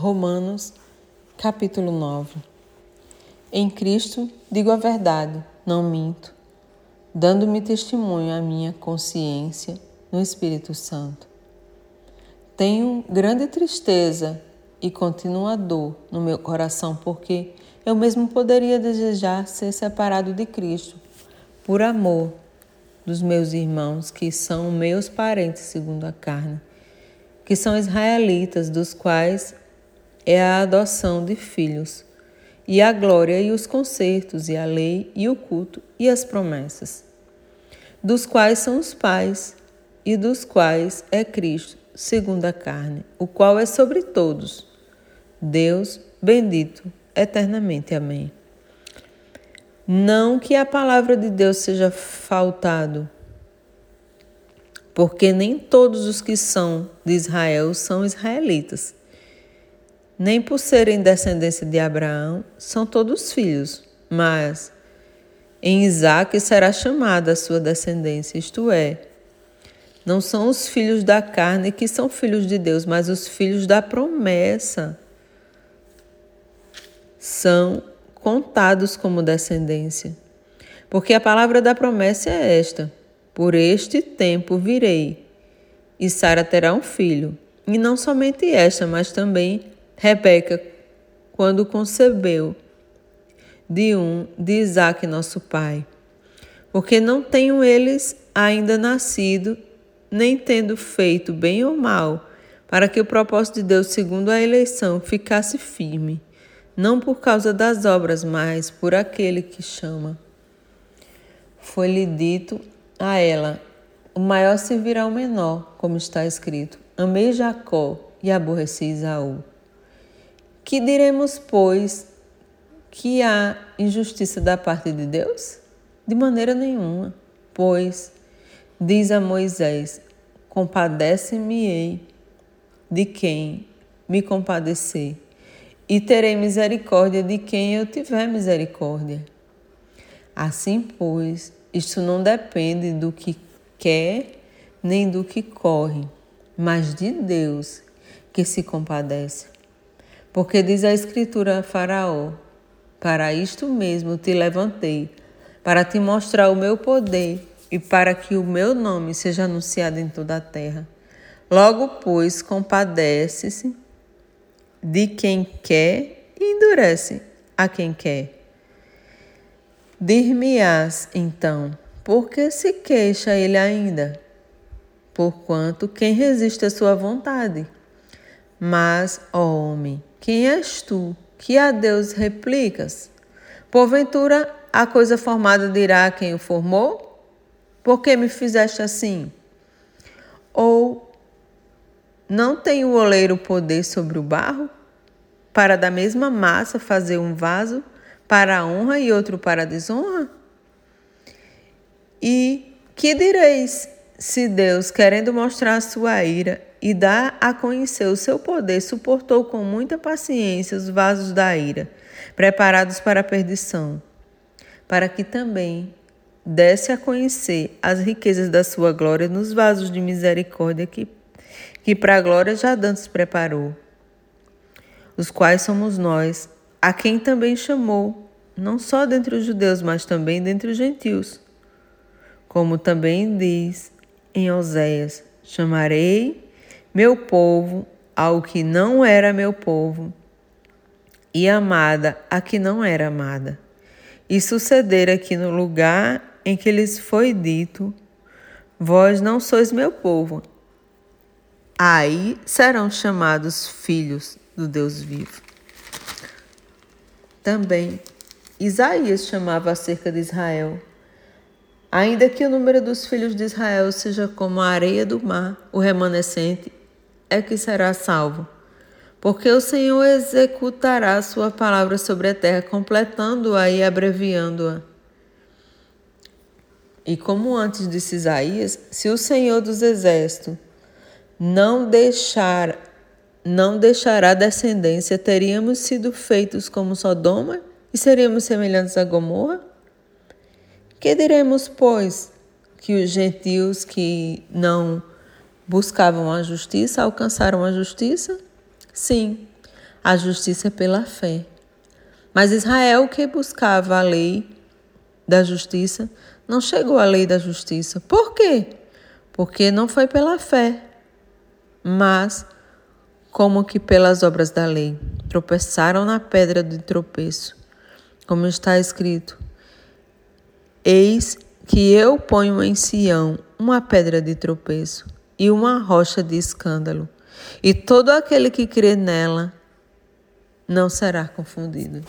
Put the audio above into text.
Romanos, capítulo 9. Em Cristo digo a verdade, não minto, dando-me testemunho à minha consciência no Espírito Santo. Tenho grande tristeza e contínua dor no meu coração, porque eu mesmo poderia desejar ser separado de Cristo, por amor dos meus irmãos, que são meus parentes segundo a carne, que são israelitas, dos quais é a adoção de filhos, e a glória e os concertos, e a lei e o culto e as promessas, dos quais são os pais, e dos quais é Cristo, segundo a carne, o qual é sobre todos. Deus bendito eternamente. Amém. Não que a palavra de Deus seja faltado, porque nem todos os que são de Israel são israelitas nem por serem descendência de Abraão são todos filhos, mas em Isaac será chamada a sua descendência, isto é, não são os filhos da carne que são filhos de Deus, mas os filhos da promessa são contados como descendência. Porque a palavra da promessa é esta: Por este tempo virei, e Sara terá um filho. E não somente esta, mas também Rebeca, quando concebeu de um de Isaac, nosso pai, porque não tenham eles ainda nascido, nem tendo feito bem ou mal, para que o propósito de Deus, segundo a eleição, ficasse firme, não por causa das obras, mas por aquele que chama. Foi-lhe dito a ela: o maior servirá ao menor, como está escrito: Amei Jacó e aborreci Isaú. Que diremos, pois, que há injustiça da parte de Deus? De maneira nenhuma, pois, diz a Moisés: Compadece-me-ei de quem me compadecer, e terei misericórdia de quem eu tiver misericórdia. Assim, pois, isto não depende do que quer nem do que corre, mas de Deus que se compadece. Porque diz a Escritura a Faraó: Para isto mesmo te levantei, para te mostrar o meu poder e para que o meu nome seja anunciado em toda a terra. Logo, pois, compadece-se de quem quer e endurece a quem quer. Dir-me-ás, então, por que se queixa ele ainda? Porquanto quem resiste à sua vontade? Mas, ó homem, quem és tu, que a Deus replicas? Porventura, a coisa formada dirá a quem o formou? Por que me fizeste assim? Ou não tem o oleiro poder sobre o barro? Para da mesma massa fazer um vaso para a honra e outro para a desonra? E que direis se Deus, querendo mostrar a sua ira, e dar a conhecer o seu poder, suportou com muita paciência os vasos da ira, preparados para a perdição, para que também desse a conhecer as riquezas da sua glória nos vasos de misericórdia que, que para a glória já dantes preparou, os quais somos nós, a quem também chamou, não só dentre os judeus, mas também dentre os gentios. Como também diz em Oséias: chamarei meu povo ao que não era meu povo, e amada a que não era amada. E sucedera que no lugar em que lhes foi dito: Vós não sois meu povo, aí serão chamados filhos do Deus vivo. Também Isaías chamava acerca de Israel. Ainda que o número dos filhos de Israel seja como a areia do mar, o remanescente é que será salvo. Porque o Senhor executará a sua palavra sobre a terra, completando-a e abreviando-a. E como antes disse Isaías, se o Senhor dos exércitos não deixar não deixará descendência, teríamos sido feitos como Sodoma e seríamos semelhantes a Gomorra? Que diremos, pois, que os gentios que não buscavam a justiça, alcançaram a justiça? Sim, A justiça é pela fé. Mas Israel, que buscava a lei da justiça, não chegou à lei da justiça. Por quê? Porque não foi pela fé, mas como que pelas obras da lei. Tropeçaram na pedra de tropeço. Como está escrito: Eis que eu ponho em Sião uma pedra de tropeço e uma rocha de escândalo, e todo aquele que crê nela não será confundido.